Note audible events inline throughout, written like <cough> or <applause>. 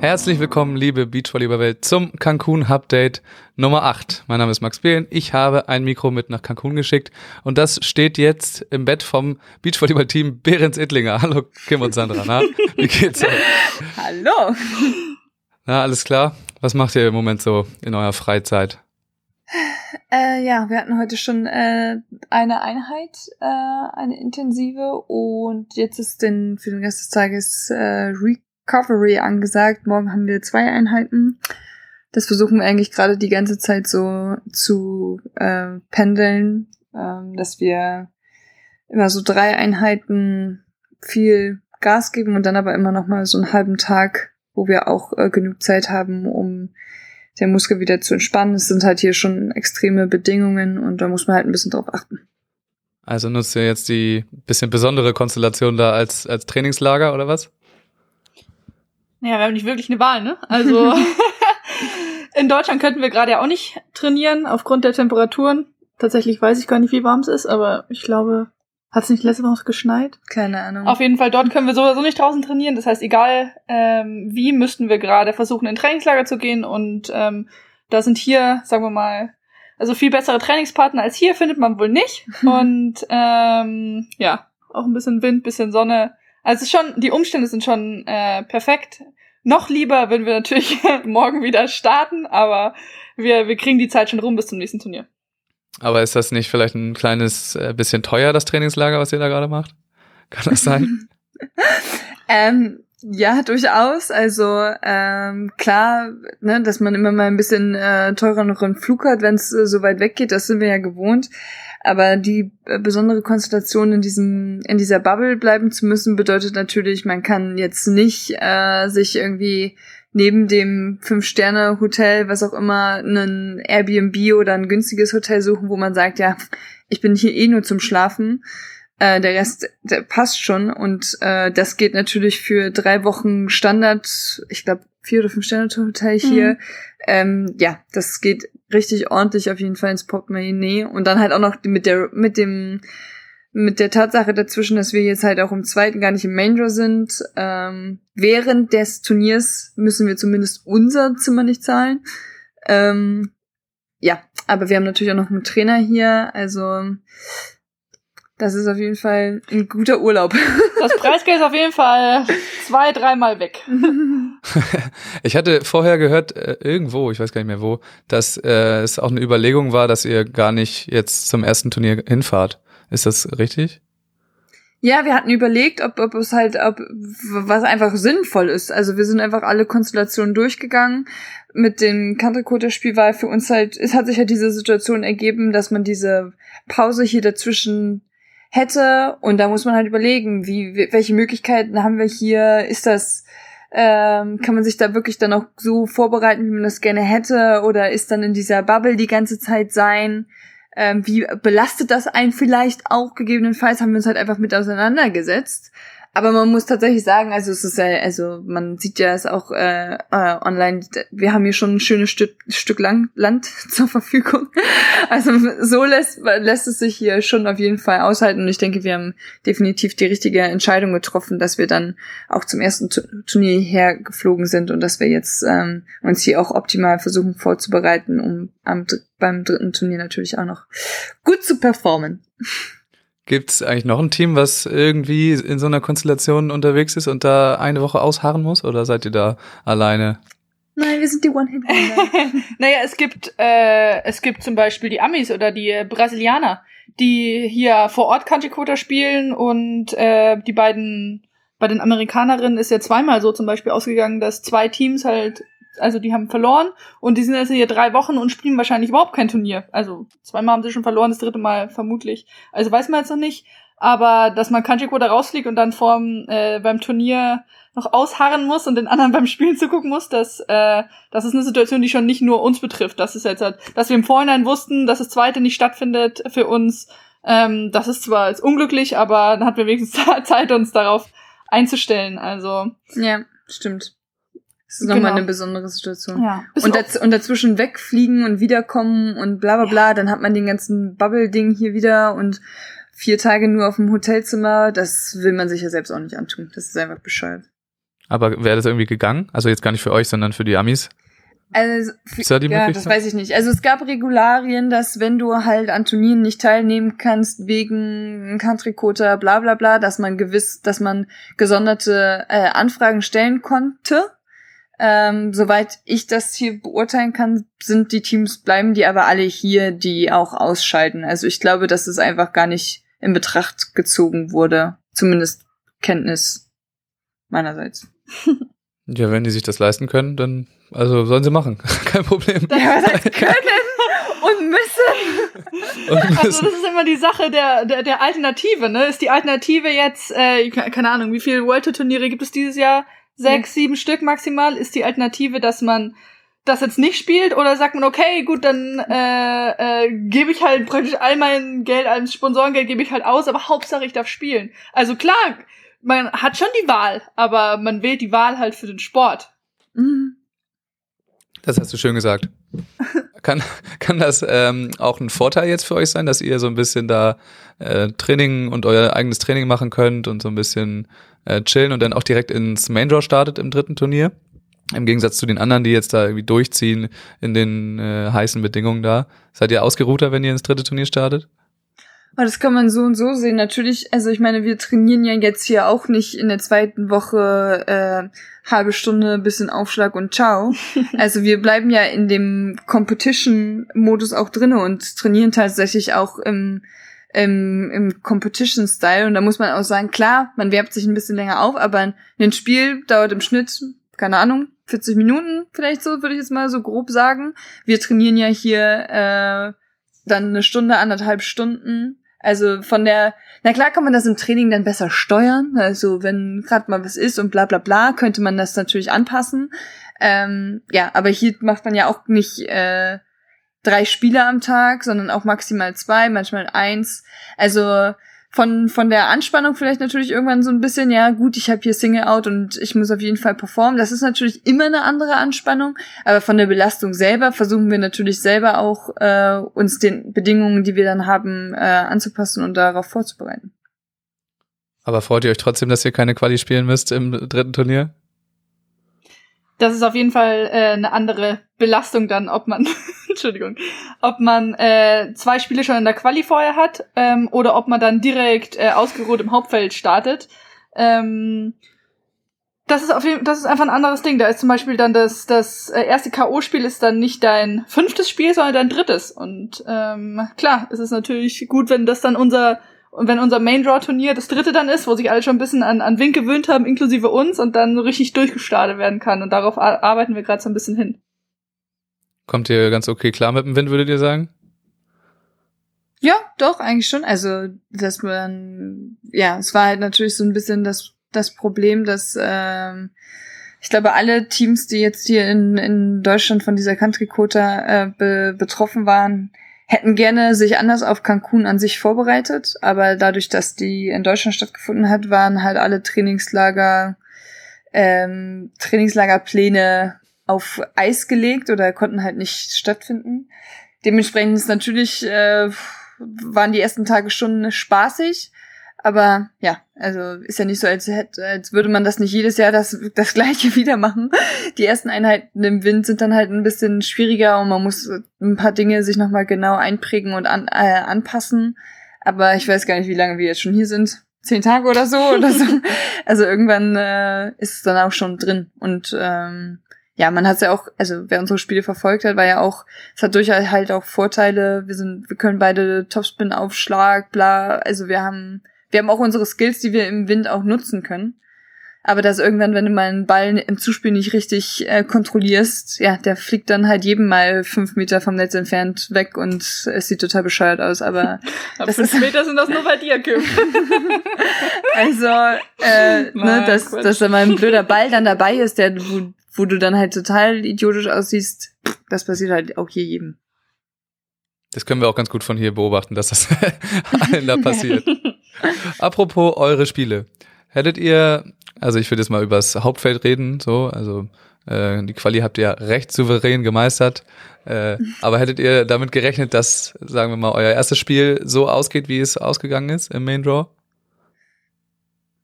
Herzlich willkommen, liebe Beachvolleyball-Welt, zum Cancun-Update Nummer 8. Mein Name ist Max Behlen. Ich habe ein Mikro mit nach Cancun geschickt und das steht jetzt im Bett vom Beachvolleyball-Team Behrens Ittlinger. Hallo Kim und Sandra. Na, wie geht's euch? <laughs> Hallo. Na, alles klar? Was macht ihr im Moment so in eurer Freizeit? Äh, ja, wir hatten heute schon äh, eine Einheit, äh, eine intensive und jetzt ist denn für den Rest des Tages äh, Recovery angesagt. Morgen haben wir zwei Einheiten. Das versuchen wir eigentlich gerade die ganze Zeit so zu äh, pendeln, äh, dass wir immer so drei Einheiten viel Gas geben und dann aber immer noch mal so einen halben Tag, wo wir auch äh, genug Zeit haben, um der Muskel wieder zu entspannen. Es sind halt hier schon extreme Bedingungen und da muss man halt ein bisschen drauf achten. Also nutzt ihr jetzt die bisschen besondere Konstellation da als, als Trainingslager oder was? Naja, wir haben nicht wirklich eine Wahl, ne? Also <laughs> in Deutschland könnten wir gerade ja auch nicht trainieren aufgrund der Temperaturen. Tatsächlich weiß ich gar nicht, wie warm es ist, aber ich glaube, hat es nicht letzte Woche geschneit? Keine Ahnung. Auf jeden Fall, dort können wir sowieso nicht draußen trainieren. Das heißt, egal ähm, wie, müssten wir gerade versuchen, in Trainingslager zu gehen. Und ähm, da sind hier, sagen wir mal, also viel bessere Trainingspartner als hier findet man wohl nicht. <laughs> Und ähm, ja, auch ein bisschen Wind, bisschen Sonne. Also schon, die Umstände sind schon äh, perfekt. Noch lieber, wenn wir natürlich <laughs> morgen wieder starten, aber wir, wir kriegen die Zeit schon rum bis zum nächsten Turnier. Aber ist das nicht vielleicht ein kleines äh, bisschen teuer, das Trainingslager, was ihr da gerade macht? Kann das sein? <laughs> <laughs> ähm, ja, durchaus. Also ähm, klar, ne, dass man immer mal ein bisschen äh, teureren Flug hat, wenn es äh, so weit weg geht, das sind wir ja gewohnt. Aber die äh, besondere Konstellation in diesem in dieser Bubble bleiben zu müssen, bedeutet natürlich, man kann jetzt nicht äh, sich irgendwie neben dem Fünf-Sterne-Hotel, was auch immer, einen Airbnb oder ein günstiges Hotel suchen, wo man sagt, ja, ich bin hier eh nur zum Schlafen. Äh, der Rest der passt schon. Und äh, das geht natürlich für drei Wochen Standard, ich glaube, vier oder fünf Sterne Hotel hier. Mhm. Ähm, ja, das geht richtig ordentlich auf jeden Fall ins Portemonnaie. Und dann halt auch noch mit der, mit dem mit der Tatsache dazwischen, dass wir jetzt halt auch im zweiten gar nicht im Main Draw sind. Ähm, während des Turniers müssen wir zumindest unser Zimmer nicht zahlen. Ähm, ja, aber wir haben natürlich auch noch einen Trainer hier, also das ist auf jeden Fall ein guter Urlaub. <laughs> Das Preisgeld ist auf jeden Fall zwei, dreimal weg. <laughs> Ich hatte vorher gehört, äh, irgendwo, ich weiß gar nicht mehr wo, dass äh, es auch eine Überlegung war, dass ihr gar nicht jetzt zum ersten Turnier hinfahrt. Ist das richtig? Ja, wir hatten überlegt, ob, ob es halt, ob was einfach sinnvoll ist. Also wir sind einfach alle Konstellationen durchgegangen. Mit dem Country-Quarter-Spiel war für uns halt, es hat sich halt diese Situation ergeben, dass man diese Pause hier dazwischen hätte und da muss man halt überlegen, wie, welche Möglichkeiten haben wir hier, ist das, ähm, kann man sich da wirklich dann auch so vorbereiten, wie man das gerne hätte oder ist dann in dieser Bubble die ganze Zeit sein? ähm, wie belastet das einen vielleicht auch gegebenenfalls, haben wir uns halt einfach mit auseinandergesetzt. Aber man muss tatsächlich sagen, also es ist ja, also man sieht ja es auch äh, äh, online, wir haben hier schon ein schönes Stück, Stück lang, Land <laughs> zur Verfügung. Also so lässt, lässt es sich hier schon auf jeden Fall aushalten. Und ich denke, wir haben definitiv die richtige Entscheidung getroffen, dass wir dann auch zum ersten Turnier hergeflogen sind und dass wir jetzt ähm, uns hier auch optimal versuchen vorzubereiten, um am, beim dritten Turnier natürlich auch noch gut zu performen. Gibt es eigentlich noch ein Team, was irgendwie in so einer Konstellation unterwegs ist und da eine Woche ausharren muss? Oder seid ihr da alleine? Nein, wir sind die One-Hit-Wonder. <laughs> naja, es gibt, äh, es gibt zum Beispiel die Amis oder die Brasilianer, die hier vor Ort Country Quota spielen und äh, die beiden, bei den Amerikanerinnen ist ja zweimal so zum Beispiel ausgegangen, dass zwei Teams halt also die haben verloren und die sind jetzt hier drei Wochen und spielen wahrscheinlich überhaupt kein Turnier. Also zweimal haben sie schon verloren, das dritte Mal vermutlich. Also weiß man jetzt noch nicht. Aber dass man Kanjiko da rausfliegt und dann vorm, äh, beim Turnier noch ausharren muss und den anderen <laughs> beim Spielen zugucken muss, das, äh, das ist eine Situation, die schon nicht nur uns betrifft. Das ist jetzt halt, dass wir im Vorhinein wussten, dass das zweite nicht stattfindet für uns. Ähm, das ist zwar jetzt unglücklich, aber dann hatten wir wenigstens <laughs> Zeit, uns darauf einzustellen. Also. Ja, stimmt. Das ist nochmal genau. eine besondere Situation. Ja. Und, daz und dazwischen wegfliegen und wiederkommen und bla bla bla, ja. dann hat man den ganzen Bubble-Ding hier wieder und vier Tage nur auf dem Hotelzimmer, das will man sich ja selbst auch nicht antun. Das ist einfach bescheuert. Aber wäre das irgendwie gegangen? Also jetzt gar nicht für euch, sondern für die Amis? Also, Ist da die ja, das weiß ich nicht. Also es gab Regularien, dass wenn du halt an Turnieren nicht teilnehmen kannst wegen Country Quota, bla bla bla, dass man gewiss, dass man gesonderte äh, Anfragen stellen konnte. Ähm, soweit ich das hier beurteilen kann, sind die Teams, bleiben die aber alle hier, die auch ausscheiden. Also ich glaube, dass es einfach gar nicht in Betracht gezogen wurde. Zumindest Kenntnis meinerseits. <laughs> Ja, wenn die sich das leisten können, dann also sollen sie machen. <laughs> Kein Problem. Ja, heißt <laughs> können und müssen. Und Also müssen. das ist immer die Sache der, der, der Alternative, ne? Ist die Alternative jetzt, äh, ke- keine Ahnung, wie viele World Tour Turniere gibt es dieses Jahr? Sechs, sieben Stück maximal. Ist die Alternative, dass man das jetzt nicht spielt oder sagt man, okay, gut, dann äh, äh, gebe ich halt praktisch all mein Geld, all Sponsorengeld gebe ich halt aus, aber Hauptsache ich darf spielen. Also klar, man hat schon die Wahl, aber man wählt die Wahl halt für den Sport. Mhm. Das hast du schön gesagt. Kann, kann das ähm, auch ein Vorteil jetzt für euch sein, dass ihr so ein bisschen da äh, Training und euer eigenes Training machen könnt und so ein bisschen äh, chillen und dann auch direkt ins Main Draw startet im dritten Turnier? Im Gegensatz zu den anderen, die jetzt da irgendwie durchziehen in den äh, heißen Bedingungen da. Seid ihr ausgeruhter, wenn ihr ins dritte Turnier startet? Aber das kann man so und so sehen. Natürlich, also ich meine, wir trainieren ja jetzt hier auch nicht in der zweiten Woche äh, halbe Stunde, bisschen Aufschlag und ciao. <laughs> Also wir bleiben ja in dem Competition-Modus auch drinne und trainieren tatsächlich auch im, im, im Competition-Style. Und da muss man auch sagen, klar, man werbt sich ein bisschen länger auf, aber ein Spiel dauert im Schnitt, keine Ahnung, 40 Minuten vielleicht so, würde ich jetzt mal so grob sagen. Wir trainieren ja hier äh, dann eine Stunde, anderthalb Stunden. Also von der, na klar kann man das im Training dann besser steuern. Also wenn gerade mal was ist und bla bla bla, könnte man das natürlich anpassen. Ähm, ja, aber hier macht man ja auch nicht äh, drei Spiele am Tag, sondern auch maximal zwei, manchmal eins. Also von, von der Anspannung vielleicht natürlich irgendwann so ein bisschen, ja gut, ich habe hier Single Out und ich muss auf jeden Fall performen. Das ist natürlich immer eine andere Anspannung, aber von der Belastung selber versuchen wir natürlich selber auch äh, uns den Bedingungen, die wir dann haben, äh, anzupassen und darauf vorzubereiten. Aber freut ihr euch trotzdem, dass ihr keine Quali spielen müsst im dritten Turnier? das ist auf jeden Fall äh, eine andere Belastung dann, ob man, Entschuldigung, ob man äh, zwei Spiele schon in der Quali vorher hat ähm, oder ob man dann direkt äh, ausgeruht im Hauptfeld startet. Ähm, das ist auf jeden das ist einfach ein anderes Ding. Da ist zum Beispiel dann das, das äh, erste K.O.-Spiel ist dann nicht dein fünftes Spiel, sondern dein drittes. Und ähm, klar, es ist natürlich gut, wenn das dann unser und wenn unser Main Draw Turnier das dritte dann ist, wo sich alle schon ein bisschen an, an Wind gewöhnt haben, inklusive uns, und dann so richtig durchgestartet werden kann. Und darauf ar- arbeiten wir gerade so ein bisschen hin. Kommt ihr ganz okay klar mit dem Wind, würdet ihr sagen? Ja, doch, eigentlich schon. Also, dass man, ja, es war halt natürlich so ein bisschen das, das Problem, dass ähm, ich glaube, alle Teams, die jetzt hier in, in Deutschland von dieser Country Quota äh, be betroffen waren, hätten gerne sich anders auf Cancun an sich vorbereitet, aber dadurch, dass die in Deutschland stattgefunden hat, waren halt alle Trainingslager, ähm, Trainingslagerpläne auf Eis gelegt oder konnten halt nicht stattfinden. Dementsprechend ist natürlich, äh, waren die ersten Tage schon spaßig, aber ja, also ist ja nicht so, als, hätte, als würde man das nicht jedes Jahr das, das <laughs> gleiche wieder machen. Die ersten Einheiten im Wind sind dann halt ein bisschen schwieriger und man muss ein paar Dinge sich nochmal genau einprägen und an, äh, anpassen. Aber ich weiß gar nicht, wie lange wir jetzt schon hier sind. Zehn Tage oder so oder so. <laughs> Also irgendwann äh, ist es dann auch schon drin. Und ähm, ja, man hat es ja auch, also wer unsere Spiele verfolgt hat, war ja auch, es hat durchaus halt auch Vorteile. Wir sind, wir können beide Topspin-Aufschlag, bla. Also wir haben wir haben auch unsere Skills, die wir im Wind auch nutzen können. Aber dass irgendwann, wenn du mal einen Ball im Zuspiel nicht richtig äh, kontrollierst, ja, der fliegt dann halt jedem mal fünf Meter vom Netz entfernt weg und es sieht total bescheuert aus. Aber <laughs> Das fünf ist- Meter sind das nur bei dir, Kim. <laughs> also, äh, ne, Nein, dass, Quatsch. dass da mal ein blöder Ball dann dabei ist, der, wo, wo du dann halt total idiotisch aussiehst, das passiert halt auch hier jedem. Das können wir auch ganz gut von hier beobachten, dass das <laughs> allen da passiert. Apropos eure Spiele. Hättet ihr, also ich würde jetzt mal übers Hauptfeld reden, so, also äh, die Quali habt ihr recht souverän gemeistert. Äh, aber hättet ihr damit gerechnet, dass, sagen wir mal, euer erstes Spiel so ausgeht, wie es ausgegangen ist im Main Draw?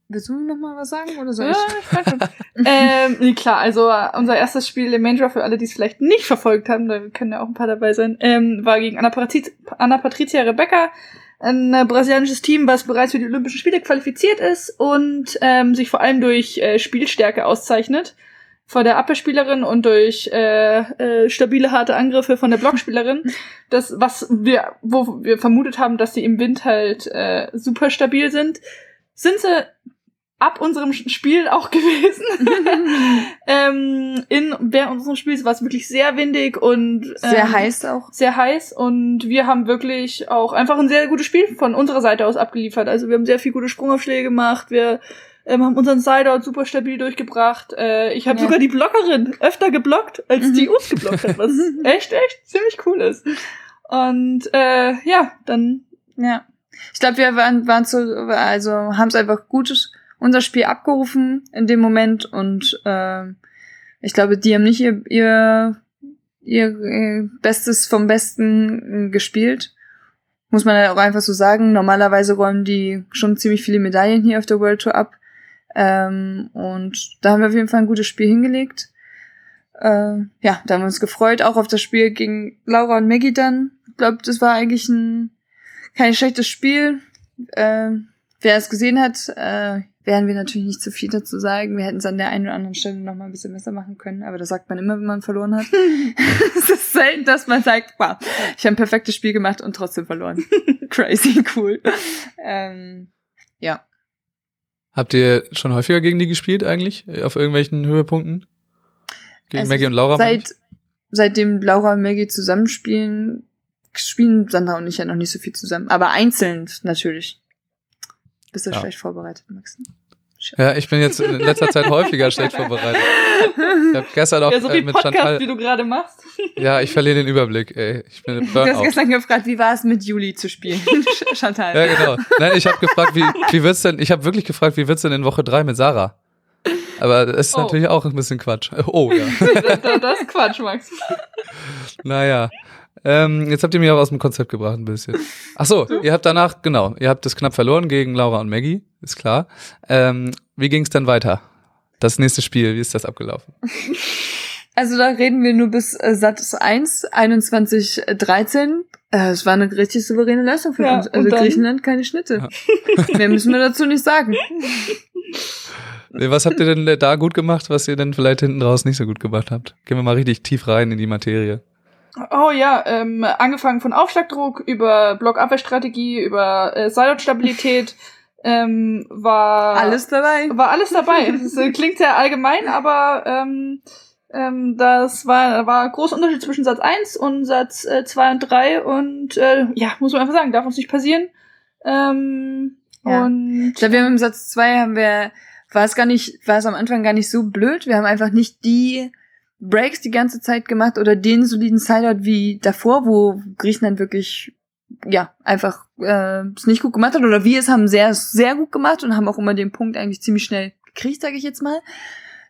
Willst du noch mal was sagen oder soll Ja, ich? ich <laughs> ähm, nee, klar, also äh, unser erstes Spiel im Main Draw, für alle, die es vielleicht nicht verfolgt haben, da können ja auch ein paar dabei sein, ähm, war gegen Anna, Patriz Anna Patricia Rebecca, ein äh, brasilianisches Team, was bereits für die Olympischen Spiele qualifiziert ist und ähm, sich vor allem durch äh, Spielstärke auszeichnet vor der Abwehrspielerin und durch äh, äh, stabile harte Angriffe von der Blockspielerin. <laughs> Das, was wir, wo wir vermutet haben, dass sie im Wind halt äh, super stabil sind, sind sie ab unserem Spiel auch <laughs> gewesen. <laughs> ähm, in während unseres Spiels war es wirklich sehr windig und ähm, sehr heiß auch. Sehr heiß und wir haben wirklich auch einfach ein sehr gutes Spiel von unserer Seite aus abgeliefert. Also wir haben sehr viel gute Sprungaufschläge gemacht. Wir ähm, haben unseren Sideout super stabil durchgebracht. Äh, ich habe ja. sogar die Blockerin öfter geblockt, als mhm. die uns geblockt hat, was <laughs> echt, echt ziemlich cool ist. Und äh, ja, dann. Ja. Ich glaube, wir waren, waren so, also haben es einfach gutes unser Spiel abgerufen in dem Moment und äh, ich glaube, die haben nicht ihr, ihr, ihr Bestes vom Besten gespielt. Muss man ja auch einfach so sagen. Normalerweise räumen die schon ziemlich viele Medaillen hier auf der World Tour ab. Ähm, und da haben wir auf jeden Fall ein gutes Spiel hingelegt. Äh, ja, da haben wir uns gefreut, auch auf das Spiel gegen Laura und Maggie dann. Ich glaube, das war eigentlich ein kein schlechtes Spiel. Äh, wer es gesehen hat, äh, werden wir natürlich nicht zu viel dazu sagen. Wir hätten es an der einen oder anderen Stelle noch mal ein bisschen besser machen können, aber das sagt man immer, wenn man verloren hat. <laughs> es ist selten, dass man sagt, wow, ich habe ein perfektes Spiel gemacht und trotzdem verloren. <laughs> Crazy cool. Ähm, ja. Habt ihr schon häufiger gegen die gespielt eigentlich? Auf irgendwelchen Höhepunkten? Gegen also Maggie und Laura? Seit, seitdem Laura und Maggie zusammenspielen, spielen Sandra und ich ja noch nicht so viel zusammen. Aber einzeln natürlich. Bist du ja. schlecht vorbereitet, Max? Ja, ich bin jetzt in letzter Zeit häufiger schlecht vorbereitet. Ich habe gestern auch ja, so äh, mit Podcast, Chantal. wie du gerade machst. Ja, ich verliere den Überblick. Ey. Ich bin Du hast gestern gefragt, wie war es mit Juli zu spielen, <laughs> Chantal? Ja, genau. Nein, ich habe gefragt, wie, wie wird's denn? Ich habe wirklich gefragt, wie wird's denn in Woche drei mit Sarah? Aber das ist oh. natürlich auch ein bisschen Quatsch. Oh ja. <laughs> das ist Quatsch, Max. Naja. Ähm, jetzt habt ihr mich auch aus dem Konzept gebracht ein bisschen. Ach so, ihr habt danach, genau, ihr habt das knapp verloren gegen Laura und Maggie, ist klar. Ähm, wie ging es dann weiter? Das nächste Spiel, wie ist das abgelaufen? Also da reden wir nur bis äh, Satz 1, 21, 13. Äh, es war eine richtig souveräne Leistung für ja, uns. Also Griechenland keine Schnitte. Ja. <laughs> Mehr müssen wir dazu nicht sagen. Was habt ihr denn da gut gemacht, was ihr denn vielleicht hinten raus nicht so gut gemacht habt? Gehen wir mal richtig tief rein in die Materie. Oh ja, ähm, angefangen von Aufschlagdruck über Blockabwehrstrategie, über äh, Sideout-Stabilität, <laughs> ähm, war alles dabei. War alles dabei. das äh, klingt sehr allgemein, aber ähm, ähm, das war war großer Unterschied zwischen Satz 1 und Satz äh, 2 und 3 und äh, ja, muss man einfach sagen, darf uns nicht passieren. Ähm, ja. Und ich glaube, wir haben im Satz 2 haben wir war es gar nicht, war es am Anfang gar nicht so blöd. Wir haben einfach nicht die Breaks die ganze Zeit gemacht oder den soliden Sideout wie davor, wo Griechenland wirklich ja einfach äh, es nicht gut gemacht hat oder wir es haben sehr sehr gut gemacht und haben auch immer den Punkt eigentlich ziemlich schnell gekriegt, sage ich jetzt mal.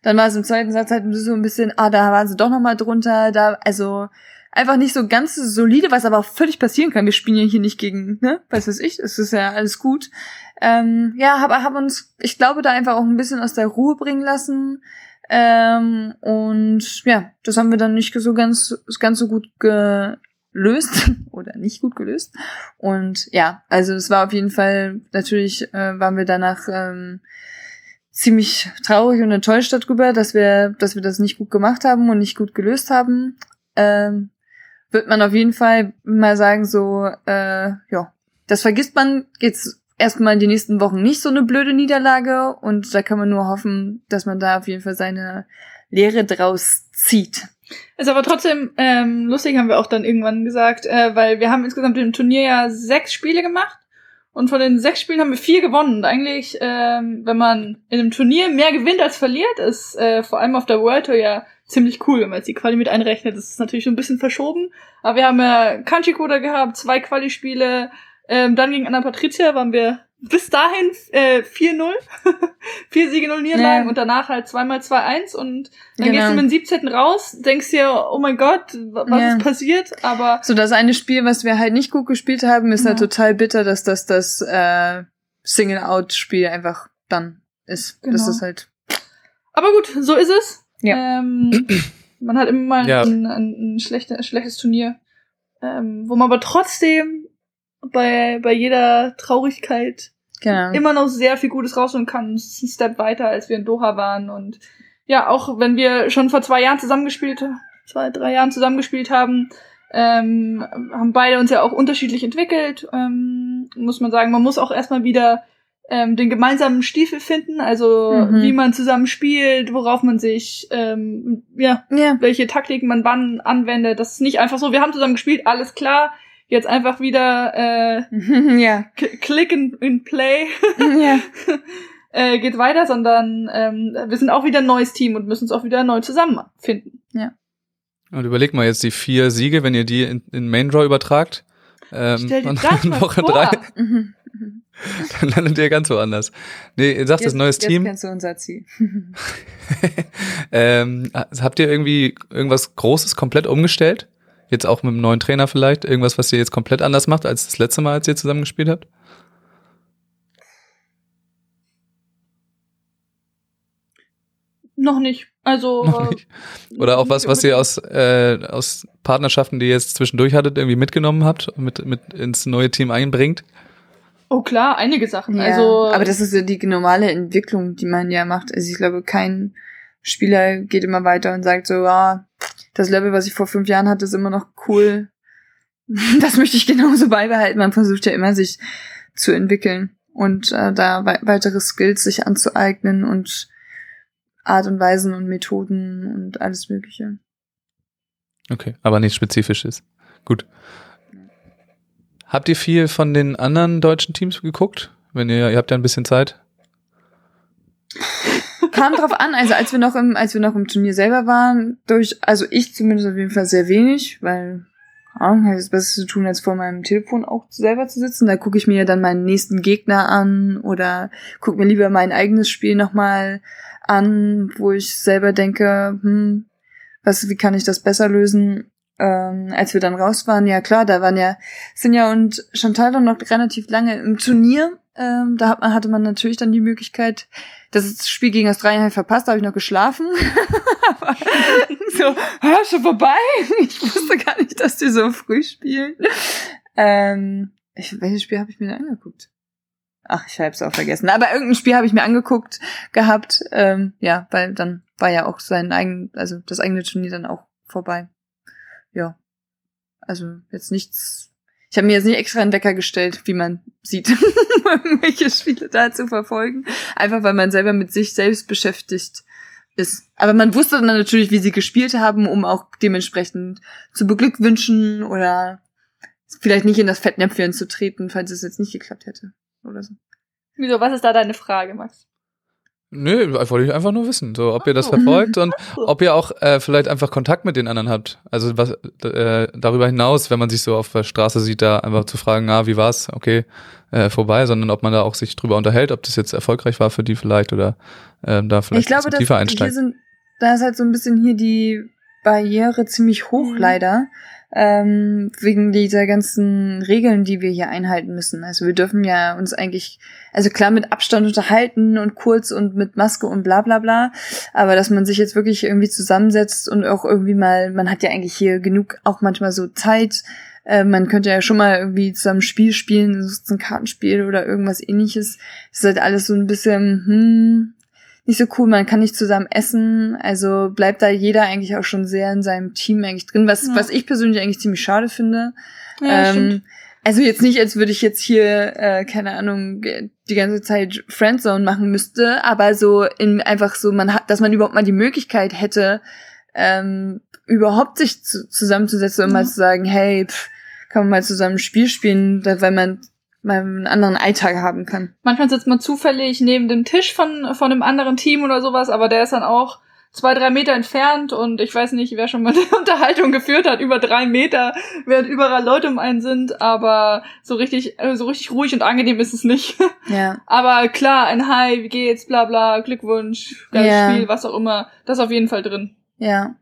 Dann war es im zweiten Satz halt so ein bisschen, ah, da waren sie doch noch mal drunter, da also einfach nicht so ganz solide, was aber auch völlig passieren kann. Wir spielen ja hier nicht gegen, ne, was weiß ich, es ist ja alles gut. Ähm, ja, habe hab uns, ich glaube, da einfach auch ein bisschen aus der Ruhe bringen lassen. Ähm, und ja, das haben wir dann nicht so ganz, ganz so gut gelöst <laughs> oder nicht gut gelöst. Und ja, also es war auf jeden Fall, natürlich äh, waren wir danach ähm, ziemlich traurig und enttäuscht darüber, dass wir, dass wir das nicht gut gemacht haben und nicht gut gelöst haben. Ähm, wird man auf jeden Fall mal sagen, so, äh, ja, das vergisst man jetzt erstmal in die nächsten Wochen nicht so eine blöde Niederlage und da kann man nur hoffen, dass man da auf jeden Fall seine Lehre draus zieht. Ist aber trotzdem ähm, lustig, haben wir auch dann irgendwann gesagt, äh, weil wir haben insgesamt im Turnier ja sechs Spiele gemacht und von den sechs Spielen haben wir vier gewonnen. Und eigentlich, ähm, wenn man in einem Turnier mehr gewinnt als verliert, ist äh, vor allem auf der World Tour ja ziemlich cool, wenn man jetzt die Quali mit einrechnet. Das ist natürlich schon ein bisschen verschoben. Aber wir haben ja Country Coder gehabt, zwei Quali-Spiele, ähm, dann gegen Anna Patricia waren wir bis dahin äh, 4-0, <laughs> vier Siege, null Niederlagen ja. und danach halt zweimal 2-1 und dann genau. gehst du mit dem 17. raus, denkst dir, oh mein Gott, was ja. ist passiert, aber... So, das eine Spiel, was wir halt nicht gut gespielt haben, ist ja. halt total bitter, dass das das äh, Single-Out-Spiel einfach dann ist. Genau. Das ist halt Aber gut, so ist es. Ja. Ähm, <clears throat> man hat immer mal Ja. ein, ein, ein, schlechte, ein schlechtes Turnier, ähm, wo man aber trotzdem bei, bei jeder Traurigkeit Genau. immer noch sehr viel Gutes rausholen kann. Es ist ein Step weiter, als wir in Doha waren. Und ja, auch wenn wir schon vor zwei Jahren zusammengespielt, zwei, drei Jahren zusammengespielt haben, ähm, haben beide uns ja auch unterschiedlich entwickelt. Ähm, muss man sagen, man muss auch erstmal wieder ähm, den gemeinsamen Stiefel finden, also Mhm. wie man zusammen spielt, worauf man sich, ähm, ja, Ja. welche Taktiken man wann anwendet. Das ist nicht einfach so, wir haben zusammen gespielt, alles klar, jetzt einfach wieder äh, <laughs> ja. click and, and play <laughs> Ja. <laughs> äh, geht weiter, sondern ähm, wir sind auch wieder ein neues Team und müssen uns auch wieder neu zusammenfinden. Und überleg mal jetzt die vier Siege, wenn ihr die in, in Main Draw übertragt. Ähm, Stell dir das in Woche vor. drei, Mhm. Dann landet ihr ganz woanders. Nee, ihr sagt, das neues jetzt Team. kennst du unser Ziel. ähm, habt ihr irgendwie irgendwas Großes komplett umgestellt? Jetzt auch mit dem neuen Trainer vielleicht? Irgendwas, was ihr jetzt komplett anders macht als das letzte Mal, als ihr zusammen gespielt habt? Noch nicht. Also <laughs> Noch nicht. Oder auch was, was ihr aus, äh, aus Partnerschaften, die ihr jetzt zwischendurch hattet, irgendwie mitgenommen habt und mit, mit ins neue Team einbringt? Oh klar, einige Sachen. Ja, Also aber das ist ja die normale Entwicklung, die man ja macht. Also ich glaube, kein Spieler geht immer weiter und sagt so, ah, das Level, was ich vor fünf Jahren hatte, ist immer noch cool. <laughs> Das möchte ich genauso beibehalten. Man versucht ja immer, sich zu entwickeln und äh, da wei weitere Skills sich anzueignen und Art und Weisen und Methoden und alles Mögliche. Okay, aber nichts Spezifisches. Gut. Habt ihr viel von den anderen deutschen Teams geguckt? Wenn ihr, ihr habt ja ein bisschen Zeit. Kam drauf an, also als wir noch im, als wir noch im Turnier selber waren, durch, also ich zumindest auf jeden Fall sehr wenig, weil ja, habe ich Beste zu tun, als vor meinem Telefon auch selber zu sitzen. Da gucke ich mir dann meinen nächsten Gegner an oder gucke mir lieber mein eigenes Spiel nochmal an, wo ich selber denke, hm, was, wie kann ich das besser lösen? Ähm, als wir dann raus waren, ja klar, da waren ja Sinja und Chantal dann noch relativ lange im Turnier. Ähm, da hat man, hatte man natürlich dann die Möglichkeit, das Spiel gegen das Dreieinhalb verpasst, da habe ich noch geschlafen. <laughs> So, ah, schon vorbei. <laughs> Ich wusste gar nicht, dass die so früh spielen. Ähm, ich, welches Spiel habe ich mir denn angeguckt? Ach, ich habe es auch vergessen. Aber irgendein Spiel habe ich mir angeguckt gehabt. Ähm, ja, weil dann war ja auch sein eigen, also das eigene Turnier dann auch vorbei. Ja. Also jetzt nichts. Ich habe mir jetzt nicht extra einen Wecker gestellt, wie man sieht, <laughs> welche Spiele da zu verfolgen. Einfach weil man selber mit sich selbst beschäftigt ist. Aber man wusste dann natürlich, wie sie gespielt haben, um auch dementsprechend zu beglückwünschen oder vielleicht nicht in das Fettnäpfchen zu treten, falls es jetzt nicht geklappt hätte. Oder so. Wieso, was ist da deine Frage, Max? Nö, wollte ich einfach nur wissen, so, ob ihr das verfolgt und ob ihr auch äh, vielleicht einfach Kontakt mit den anderen habt. Also was äh, darüber hinaus, wenn man sich so auf der Straße sieht, da einfach zu fragen, ah, wie war's? Okay, äh, vorbei, sondern ob man da auch sich drüber unterhält, ob das jetzt erfolgreich war für die vielleicht oder ähm, da vielleicht ich glaube, tiefer hier einsteigt. sind, da ist halt so ein bisschen hier die Barriere ziemlich hoch Mhm. Ähm, wegen dieser ganzen Regeln, die wir hier einhalten müssen. Also wir dürfen ja uns eigentlich, also klar mit Abstand unterhalten und kurz und mit Maske und bla bla bla, aber dass man sich jetzt wirklich irgendwie zusammensetzt und auch irgendwie mal, man hat ja eigentlich hier genug auch manchmal so Zeit, äh, man könnte ja schon mal irgendwie zusammen Spiel spielen, so ein Kartenspiel oder irgendwas ähnliches. Das ist halt alles so ein bisschen, hm, nicht so cool, man kann nicht zusammen essen, also bleibt da jeder eigentlich auch schon sehr in seinem Team eigentlich drin, was, Ja. was ich persönlich eigentlich ziemlich schade finde. Ja, ähm, also jetzt nicht, als würde ich jetzt hier, äh, keine Ahnung, die ganze Zeit Friendzone machen müsste, aber so in einfach so, man hat, dass man überhaupt mal die Möglichkeit hätte, ähm, überhaupt sich zu, zusammenzusetzen und Mhm. mal zu sagen, hey, pff, kann man mal zusammen ein Spiel spielen, weil man mal einen anderen Alltag haben kann. Manchmal sitzt man zufällig neben dem Tisch von, von einem anderen Team oder sowas, aber der ist dann auch zwei, drei Meter entfernt und ich weiß nicht, wer schon mal <laughs> eine Unterhaltung geführt hat, über drei Meter, während überall Leute um einen sind, aber so richtig, äh, so richtig ruhig und angenehm ist es nicht. <laughs> Ja. aber klar, ein Hi, wie geht's, bla bla, Glückwunsch, geiles Ja. Spiel, was auch immer, das ist auf jeden Fall drin. Ja.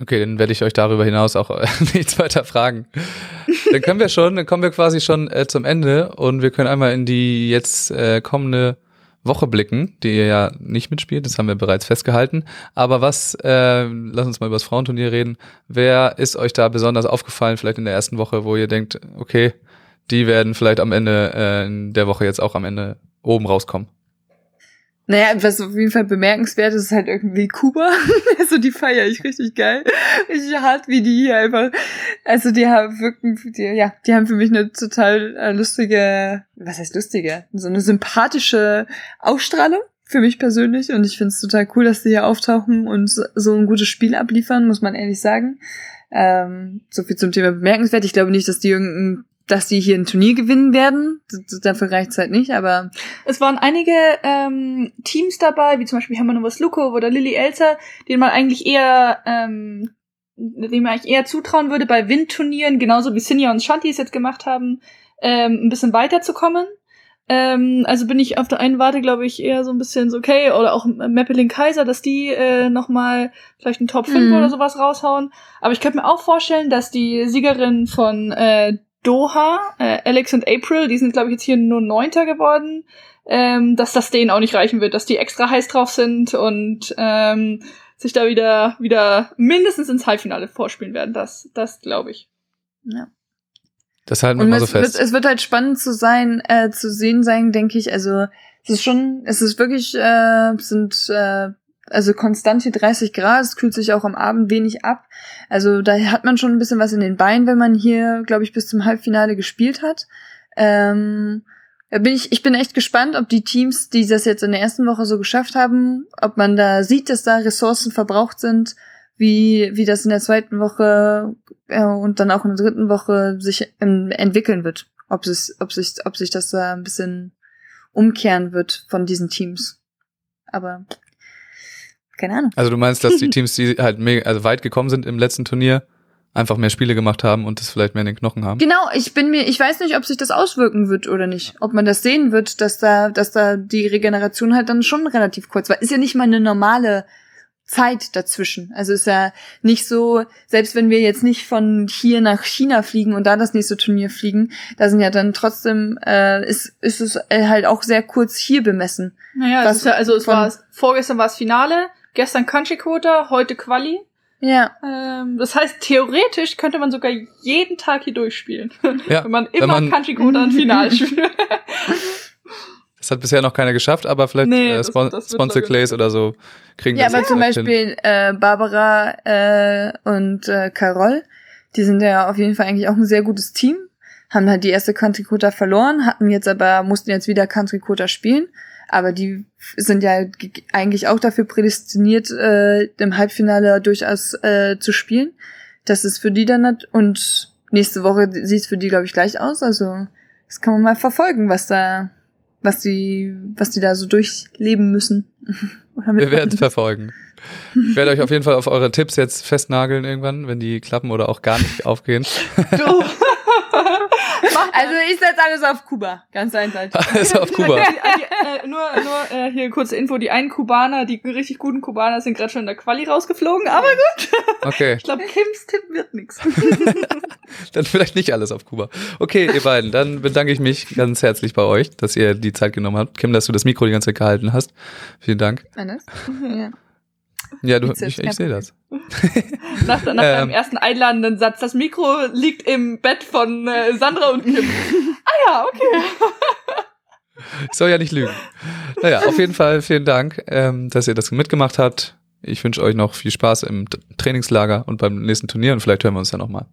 Okay, dann werde ich euch darüber hinaus auch äh, <laughs> nichts weiter fragen. Dann können wir schon, dann kommen wir quasi schon äh, zum Ende und wir können einmal in die jetzt äh, kommende Woche blicken, die ihr ja nicht mitspielt, das haben wir bereits festgehalten. Aber was, äh, lass uns mal über das Frauenturnier reden. Wer ist euch da besonders aufgefallen, vielleicht in der ersten Woche, wo ihr denkt, okay, die werden vielleicht am Ende äh, in der Woche jetzt auch am Ende oben rauskommen? Naja, was auf jeden Fall bemerkenswert ist, ist halt irgendwie Kuba. <laughs> also die feiere ich richtig geil. Richtig hart, wie die hier einfach. Also die haben wirklich, die, ja, die haben für mich eine total äh, lustige, was heißt lustige? So eine sympathische Ausstrahlung für mich persönlich. Und ich finde es total cool, dass die hier auftauchen und so ein gutes Spiel abliefern, muss man ehrlich sagen. Ähm, so viel zum Thema bemerkenswert. Ich glaube nicht, dass die irgendein dass die hier ein Turnier gewinnen werden. Dafür reicht es halt nicht, aber. Es waren einige ähm, Teams dabei, wie zum Beispiel Hermanovas Luko oder Lilly Elzer, denen man eigentlich eher, ähm, denen man eigentlich eher zutrauen würde, bei Windturnieren, genauso wie Sinja und Shanti es jetzt gemacht haben, ähm, ein bisschen weiterzukommen. Ähm, also bin ich auf der einen Warte, glaube ich, eher so ein bisschen so, okay, oder auch Mappelin Kaiser, dass die äh, nochmal vielleicht einen Top 5 mhm. oder sowas raushauen. Aber ich könnte mir auch vorstellen, dass die Siegerin von äh, Doha, äh, Alex und April, die sind, glaube ich, jetzt hier nur Neunter geworden, ähm, dass das denen auch nicht reichen wird, dass die extra heiß drauf sind und ähm, sich da wieder, wieder mindestens ins Halbfinale vorspielen werden. Das, das glaube ich. Ja. Das halten wir mal so fest. Wird, es wird halt spannend zu sein, äh, zu sehen sein, denke ich. Also es ist schon, es ist wirklich, äh, sind äh, also konstant hier 30 Grad, es kühlt sich auch am Abend wenig ab. Also da hat man schon ein bisschen was in den Beinen, wenn man hier, glaube ich, bis zum Halbfinale gespielt hat. Ähm, da bin ich, ich bin echt gespannt, ob die Teams, die das jetzt in der ersten Woche so geschafft haben, ob man da sieht, dass da Ressourcen verbraucht sind, wie, wie das in der zweiten Woche äh, und dann auch in der dritten Woche sich ähm, entwickeln wird. Ob, es, ob, sich, ob sich das da ein bisschen umkehren wird von diesen Teams. Aber keine Ahnung. Also du meinst, dass die <laughs> Teams, die halt mega, also weit gekommen sind im letzten Turnier, einfach mehr Spiele gemacht haben und das vielleicht mehr in den Knochen haben? Genau, ich bin mir, ich weiß nicht, ob sich das auswirken wird oder nicht. Ob man das sehen wird, dass da, dass da die Regeneration halt dann schon relativ kurz war. Ist ja nicht mal eine normale Zeit dazwischen. Also ist ja nicht so, selbst wenn wir jetzt nicht von hier nach China fliegen und da das nächste Turnier fliegen, da sind ja dann trotzdem, äh, ist, ist es halt auch sehr kurz hier bemessen. Naja, es ja, also es war, vorgestern war es Finale, gestern Country Quota, heute Quali. Ja. Ähm, das heißt, theoretisch könnte man sogar jeden Tag hier durchspielen. <laughs> Ja, wenn man immer wenn man Country Quota und Final <laughs> spielt. Das hat bisher noch keiner geschafft, aber vielleicht nee, äh, Spon das, das Sponsor Clays oder so kriegen ja, das Ja, aber zum Beispiel äh, Barbara äh, und äh, Carol, die sind ja auf jeden Fall eigentlich auch ein sehr gutes Team. Haben halt die erste Country Quota verloren, hatten jetzt aber, mussten jetzt wieder Country Quota spielen aber die sind ja eigentlich auch dafür prädestiniert, äh, im Halbfinale durchaus äh, zu spielen. Das ist für die dann nicht, und nächste Woche sieht es für die, glaube ich, gleich aus. Also das kann man mal verfolgen, was da, was die, was die da so durchleben müssen. <laughs> Wir werden es verfolgen. Ich werde euch auf jeden Fall auf eure Tipps jetzt festnageln irgendwann, wenn die klappen oder auch gar nicht aufgehen. Du. <laughs> Also ich setze alles auf Kuba, ganz einfach. <laughs> Alles auf Kuba. <laughs> Die, die, äh, nur nur äh, hier kurze Info, die einen Kubaner, die richtig guten Kubaner sind gerade schon in der Quali rausgeflogen, aber gut. <laughs> Okay. Ich glaube, Kims Tipp wird nix. dann vielleicht nicht alles auf Kuba. Okay, ihr beiden, dann bedanke ich mich ganz herzlich bei euch, dass ihr die Zeit genommen habt. Kim, dass du das Mikro die ganze Zeit gehalten hast. Vielen Dank. Alles? Ja. Ja, du, ich, ich sehe das. <laughs> nach, nach ähm, deinem ersten einladenden Satz. Das Mikro liegt im Bett von äh, Sandra und Kim. <laughs> ah ja, okay. Ich soll ja nicht lügen. Naja, auf jeden Fall vielen Dank, ähm, dass ihr das mitgemacht habt. Ich wünsche euch noch viel Spaß im Trainingslager und beim nächsten Turnier und vielleicht hören wir uns ja nochmal.